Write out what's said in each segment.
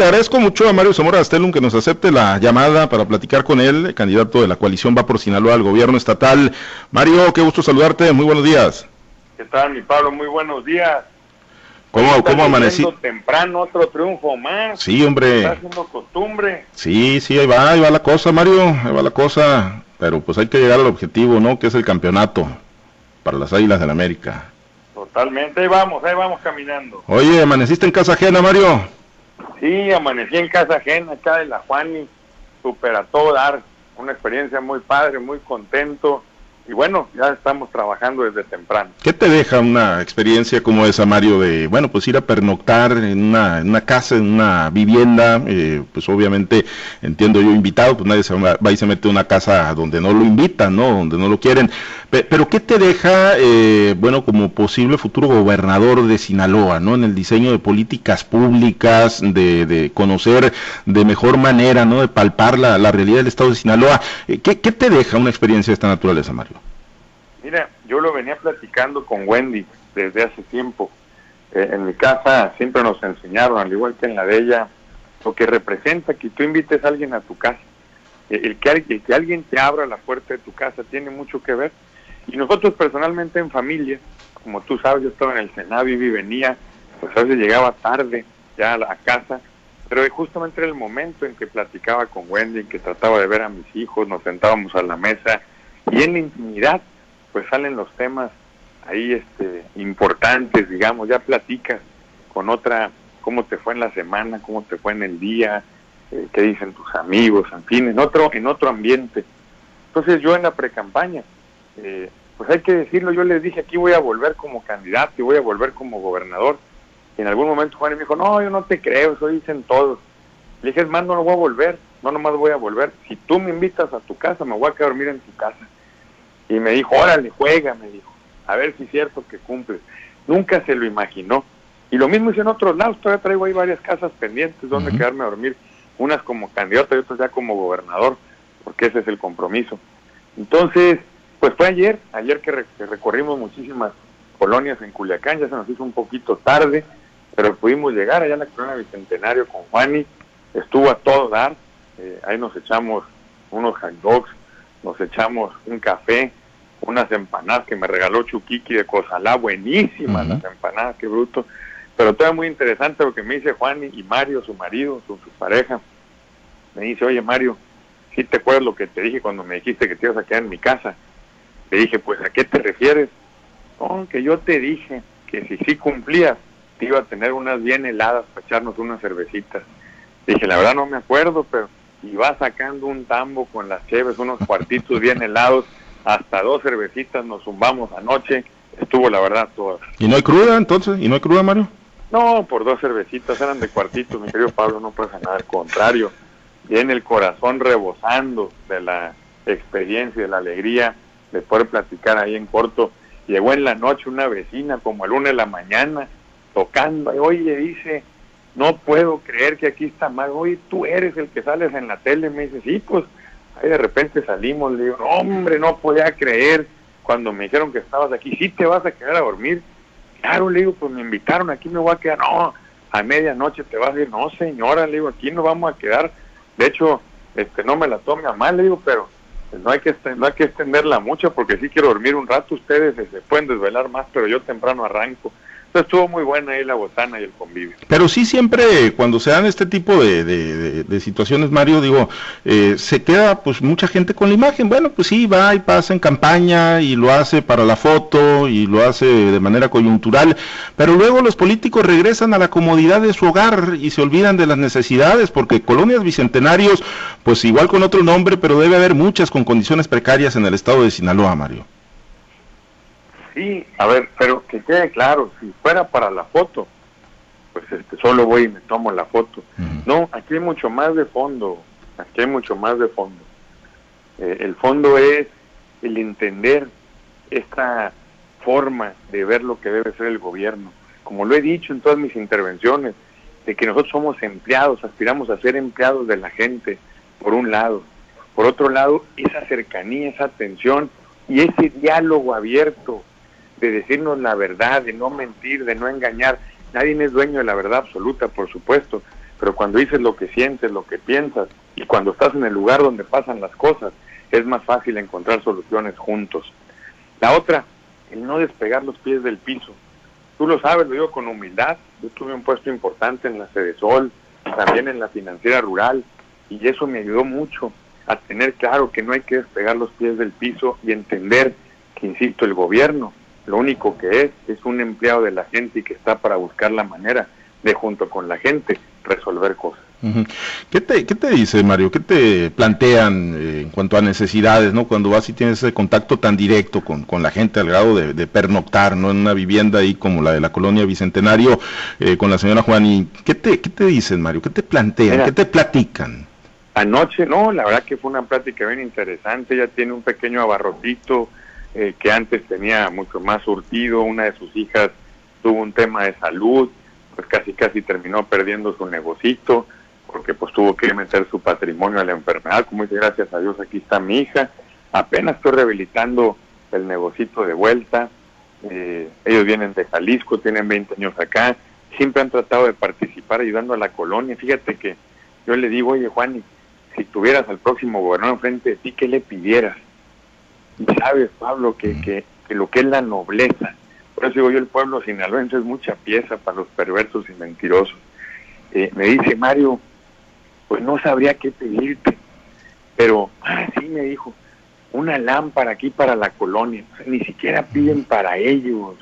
Te agradezco mucho a Mario Zamora Gastelum que nos acepte la llamada para platicar con él, candidato de la coalición Va por Sinaloa al gobierno estatal. Mario, qué gusto saludarte, muy buenos días. ¿Qué tal, mi Pablo? Muy buenos días. ¿Cómo, cómo amanecí? temprano, otro triunfo más. Sí, hombre. Está haciendo costumbre. Sí, sí, ahí va, ahí va la cosa, Mario, ahí va la cosa. Pero pues hay que llegar al objetivo, ¿no? Que es el campeonato para las Águilas del la América. Totalmente, ahí vamos, ahí vamos caminando. Oye, ¿amaneciste en casa ajena, Mario? Sí, amanecí en casa ajena, acá de la Juani, super a todo dar, una experiencia muy padre, muy contento, y bueno, ya estamos trabajando desde temprano. ¿Qué te deja una experiencia como esa, Mario, de, bueno, pues ir a pernoctar en una, casa, en una vivienda, eh, pues obviamente, entiendo yo, invitado, pues nadie se va, y se mete una casa donde no lo invitan, ¿no? Donde no lo quieren. Pero ¿qué te deja, eh, bueno, como posible futuro gobernador de Sinaloa, ¿no? En el diseño de políticas públicas, de, de conocer de mejor manera, ¿no? De palpar la, la realidad del estado de Sinaloa. Eh, ¿Qué, ¿Qué te deja una experiencia de esta naturaleza, Mario? Mira, yo lo venía platicando con Wendy desde hace tiempo. Eh, en mi casa siempre nos enseñaron, al igual que en la de ella, lo que representa que tú invites a alguien a tu casa. Eh, el, que, que alguien te abra la puerta de tu casa tiene mucho que ver. Y nosotros personalmente en familia, como tú sabes, yo estaba en el Senado y venía, pues a veces llegaba tarde ya a la casa, pero justamente era el momento en que platicaba con Wendy, en que trataba de ver a mis hijos, nos sentábamos a la mesa y en la intimidad pues salen los temas ahí este importantes, digamos, ya platicas con otra cómo te fue en la semana, cómo te fue en el día, eh, qué dicen tus amigos, en fin, en otro en otro ambiente. Entonces yo en la precampaña, eh, pues hay que decirlo, yo les dije aquí voy a volver como candidato y voy a volver como gobernador. Y en algún momento Juan me dijo, no, yo no te creo, eso dicen todos. Le dije, es más, no, voy a volver, no nomás voy a volver. Si tú me invitas a tu casa, me voy a quedar a dormir en tu casa. Y me dijo, órale, juega, me dijo, a ver si es cierto que cumple. Nunca se lo imaginó. Y lo mismo hice en otros lados, todavía traigo ahí varias casas pendientes donde quedarme a dormir, unas como candidato y otras ya como gobernador, porque ese es el compromiso. Entonces, pues fue ayer, ayer que, recorrimos muchísimas colonias en Culiacán, ya se nos hizo un poquito tarde, pero pudimos llegar allá a la colonia Bicentenario con Juani, estuvo a todo dar, eh, ahí nos echamos unos hot dogs, nos echamos un café, unas empanadas que me regaló Chuquiqui de Cozalá, buenísimas las empanadas, qué bruto. Pero todo muy interesante lo que me dice Juan y Mario, su marido, su, pareja. Me dice, oye Mario, si te acuerdas lo que te dije cuando me dijiste que te ibas a quedar en mi casa? Le dije, pues ¿a qué te refieres? Oh, que yo te dije que si sí cumplías, te iba a tener unas bien heladas para echarnos unas cervecitas. dije, la verdad no me acuerdo, pero y va sacando un tambo con las cheves, unos cuartitos bien helados, hasta dos cervecitas nos zumbamos anoche, estuvo la verdad todo. ¿Y no hay cruda entonces? ¿Y no hay cruda, Mario? No, por dos cervecitas, eran de cuartitos, mi querido Pablo, no pasa nada, al contrario, viene el corazón rebosando de la experiencia, de la alegría de platicar ahí en corto. Llegó en la noche una vecina como a luna de la mañana, tocando, y oye, dice, no puedo creer que aquí está mal, oye, tú eres el que sales en la tele, me dice, sí, pues ahí de repente salimos, le digo, hombre, no podía creer cuando me dijeron que estabas aquí, sí te vas a quedar a dormir, claro, le digo, pues me invitaron, aquí me voy a quedar, no, a medianoche te vas a ir, no señora, le digo, aquí no vamos a quedar, de hecho, este no me la tome a mal, le digo, pero no hay que no hay que extenderla mucho porque sí quiero dormir un rato, ustedes se pueden desvelar más, pero yo temprano arranco estuvo muy buena ahí la botana y el convivio. Pero sí siempre cuando se dan este tipo de, de, situaciones, Mario, digo, eh, se queda pues mucha gente con la imagen. Bueno, pues sí, va y pasa en campaña y lo hace para la foto y lo hace de manera coyuntural, pero luego los políticos regresan a la comodidad de su hogar y se olvidan de las necesidades, porque colonias bicentenarios, pues igual con otro nombre, pero debe haber muchas con condiciones precarias en el estado de Sinaloa, Mario. Sí, a ver, pero que quede claro, si fuera para la foto, pues este, solo voy y me tomo la foto. No, aquí hay mucho más de fondo, aquí hay mucho más de fondo. Eh, el fondo es el entender esta forma de ver lo que debe ser el gobierno. Como lo he dicho en todas mis intervenciones, de que nosotros somos empleados, aspiramos a ser empleados de la gente, por un lado. Por otro lado, esa cercanía, esa atención y ese diálogo abierto de decirnos la verdad, de no mentir, de no engañar. Nadie es dueño de la verdad absoluta, por supuesto, pero cuando dices lo que sientes, lo que piensas, y cuando estás en el lugar donde pasan las cosas, es más fácil encontrar soluciones juntos. La otra, el no despegar los pies del piso. Tú lo sabes, lo digo con humildad. Yo tuve un puesto importante en la Sede Sol, también en la financiera rural, y eso me ayudó mucho a tener claro que no hay que despegar los pies del piso y entender que, insisto, el gobierno lo único que es es un empleado de la gente y que está para buscar la manera de, junto con la gente, resolver cosas. ¿Qué te, ¿Qué te dice Mario? ¿Qué te plantean eh, en cuanto a necesidades, no? Cuando vas y tienes ese contacto tan directo con, con la gente al grado de, pernoctar, ¿no? En una vivienda ahí como la de la colonia Bicentenario eh, con la señora Juan. ¿Y qué te, qué te dicen, Mario? ¿Qué te plantean? ¿Qué te platican? Anoche, no, la verdad que fue una plática bien interesante. Ella tiene un pequeño abarrotito eh, que antes tenía mucho más surtido. Una de sus hijas tuvo un tema de salud, pues casi casi terminó perdiendo su negocito porque pues tuvo que meter su patrimonio a la enfermedad, como dice, gracias a Dios aquí está mi hija, apenas estoy rehabilitando el negocito de vuelta, eh, ellos vienen de Jalisco, tienen 20 años acá, siempre han tratado de participar ayudando a la colonia, fíjate que yo le digo, oye Juan, si tuvieras al próximo gobernador enfrente de ti, ¿qué le pidieras? Y sabes, Pablo, que, que, que lo que es la nobleza, por eso digo yo, el pueblo sinaloense es mucha pieza para los perversos y mentirosos. Eh, me dice Mario, pues no sabría qué pedirte. Pero, ah, sí, me dijo, una lámpara aquí para la colonia. ni siquiera piden para ellos.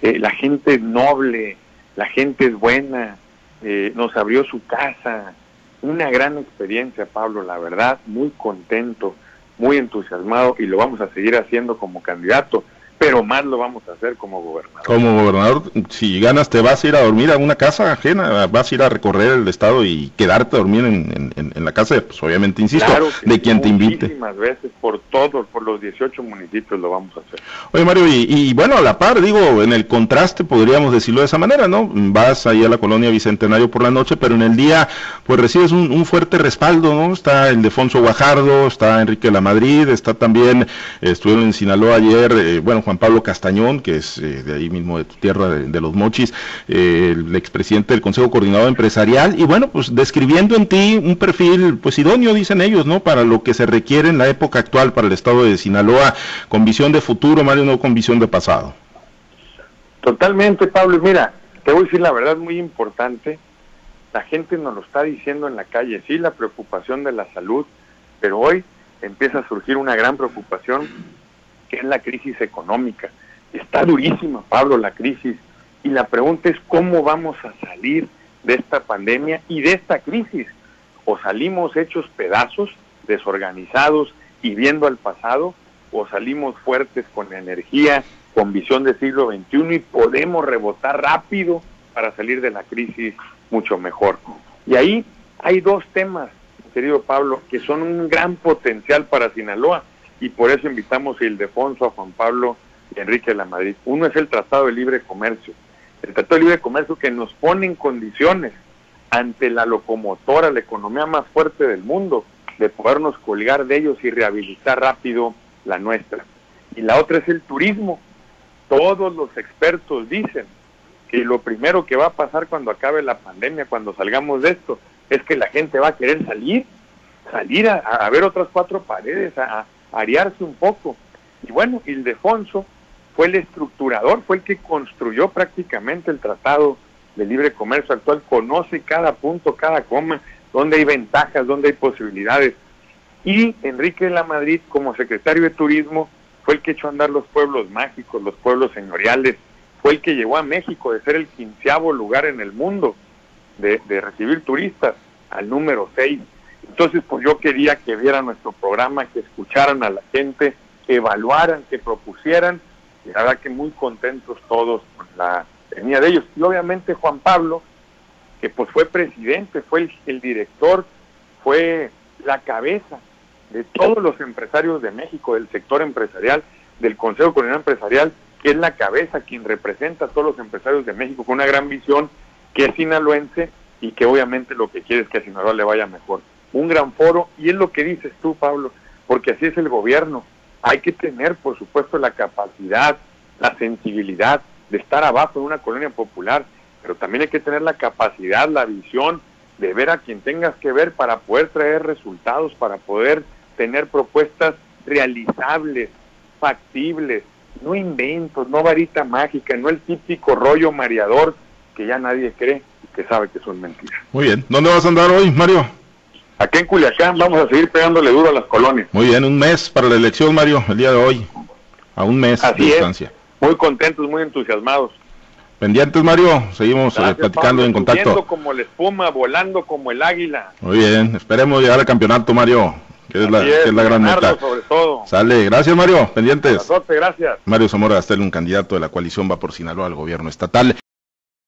Eh, la gente es noble, la gente es buena, eh, nos abrió su casa. Una gran experiencia, Pablo, la verdad, muy contento, muy entusiasmado y lo vamos a seguir haciendo como candidato pero más lo vamos a hacer como gobernador. Como gobernador, si ganas, te vas a ir a dormir a una casa ajena, vas a ir a recorrer el estado y quedarte a dormir en, en, la casa, pues obviamente, insisto, de quien te invite. Muchísimas veces, por todos, por los 18 municipios lo vamos a hacer. Oye, Mario, y, bueno, a la par, digo, en el contraste, podríamos decirlo de esa manera, ¿no? Vas ahí a la colonia Bicentenario por la noche, pero en el día, pues recibes un, fuerte respaldo, ¿no? Está el Defonso Guajardo, está Enrique La Madrid, está también, estuvieron en Sinaloa ayer, eh, bueno, Juan Pablo Castañón, que es eh, de ahí mismo de tu tierra, de, los Mochis, eh, el expresidente del Consejo Coordinador Empresarial, y bueno, pues describiendo en ti un perfil, pues idóneo, dicen ellos, ¿no? Para lo que se requiere en la época actual para el estado de Sinaloa, con visión de futuro, Mario, no con visión de pasado. Totalmente, Pablo. Mira, te voy a decir la verdad muy importante. La gente nos lo está diciendo en la calle, sí, la preocupación de la salud, pero hoy empieza a surgir una gran preocupación que es la crisis económica. Está durísima, Pablo, la crisis. Y la pregunta es cómo vamos a salir de esta pandemia y de esta crisis. O salimos hechos pedazos, desorganizados y viendo al pasado, o salimos fuertes con energía, con visión de siglo XXI y podemos rebotar rápido para salir de la crisis mucho mejor. Y ahí hay dos temas, querido Pablo, que son un gran potencial para Sinaloa y por eso invitamos a Ildefonso, a Juan Pablo y a Enrique de la Madrid. Uno es el Tratado de Libre Comercio. El Tratado de Libre Comercio que nos pone en condiciones ante la locomotora, la economía más fuerte del mundo, de podernos colgar de ellos y rehabilitar rápido la nuestra. Y la otra es el turismo. Todos los expertos dicen que lo primero que va a pasar cuando acabe la pandemia, cuando salgamos de esto, es que la gente va a querer salir, salir a, ver otras cuatro paredes, a, ariarse un poco. Y bueno, Ildefonso fue el estructurador, fue el que construyó prácticamente el Tratado de Libre Comercio actual, conoce cada punto, cada coma, dónde hay ventajas, dónde hay posibilidades. Y Enrique de la Madrid, como secretario de Turismo, fue el que echó a andar los pueblos mágicos, los pueblos señoriales, fue el que llevó a México de ser el quinceavo lugar en el mundo de recibir turistas al número seis. Entonces, pues yo quería que vieran nuestro programa, que escucharan a la gente, que evaluaran, que propusieran, y la verdad que muy contentos todos con la venida de ellos. Y obviamente Juan Pablo, que pues fue presidente, fue el, director, fue la cabeza de todos los empresarios de México, del sector empresarial, del Consejo Coordinador Empresarial, que es la cabeza quien representa a todos los empresarios de México con una gran visión, que es sinaloense y que obviamente lo que quiere es que a Sinaloa le vaya mejor un gran foro, y es lo que dices tú, Pablo, porque así es el gobierno. Hay que tener, por supuesto, la capacidad, la sensibilidad de estar abajo en una colonia popular, pero también hay que tener la capacidad, la visión de ver a quien tengas que ver para poder traer resultados, para poder tener propuestas realizables, factibles, no inventos, no varita mágica, no el típico rollo mareador que ya nadie cree y que sabe que son mentiras. Muy bien. ¿Dónde vas a andar hoy, Mario? Aquí en Culiacán vamos a seguir pegándole duro a las colonias. Muy bien, un mes para la elección, Mario, el día de hoy. A un mes Así de es. distancia. Muy contentos, muy entusiasmados. Pendientes, Mario. Seguimos eh, Gracias, platicando Pablo, en contacto. como la espuma, volando como el águila. Muy bien. Esperemos llegar al campeonato, Mario. Que es, la, Así que es la gran meta. sobre todo. Sale. Gracias, Mario. Pendientes. Gracias. Mario Zamora Gastel, un candidato de la coalición va por Sinaloa al gobierno estatal.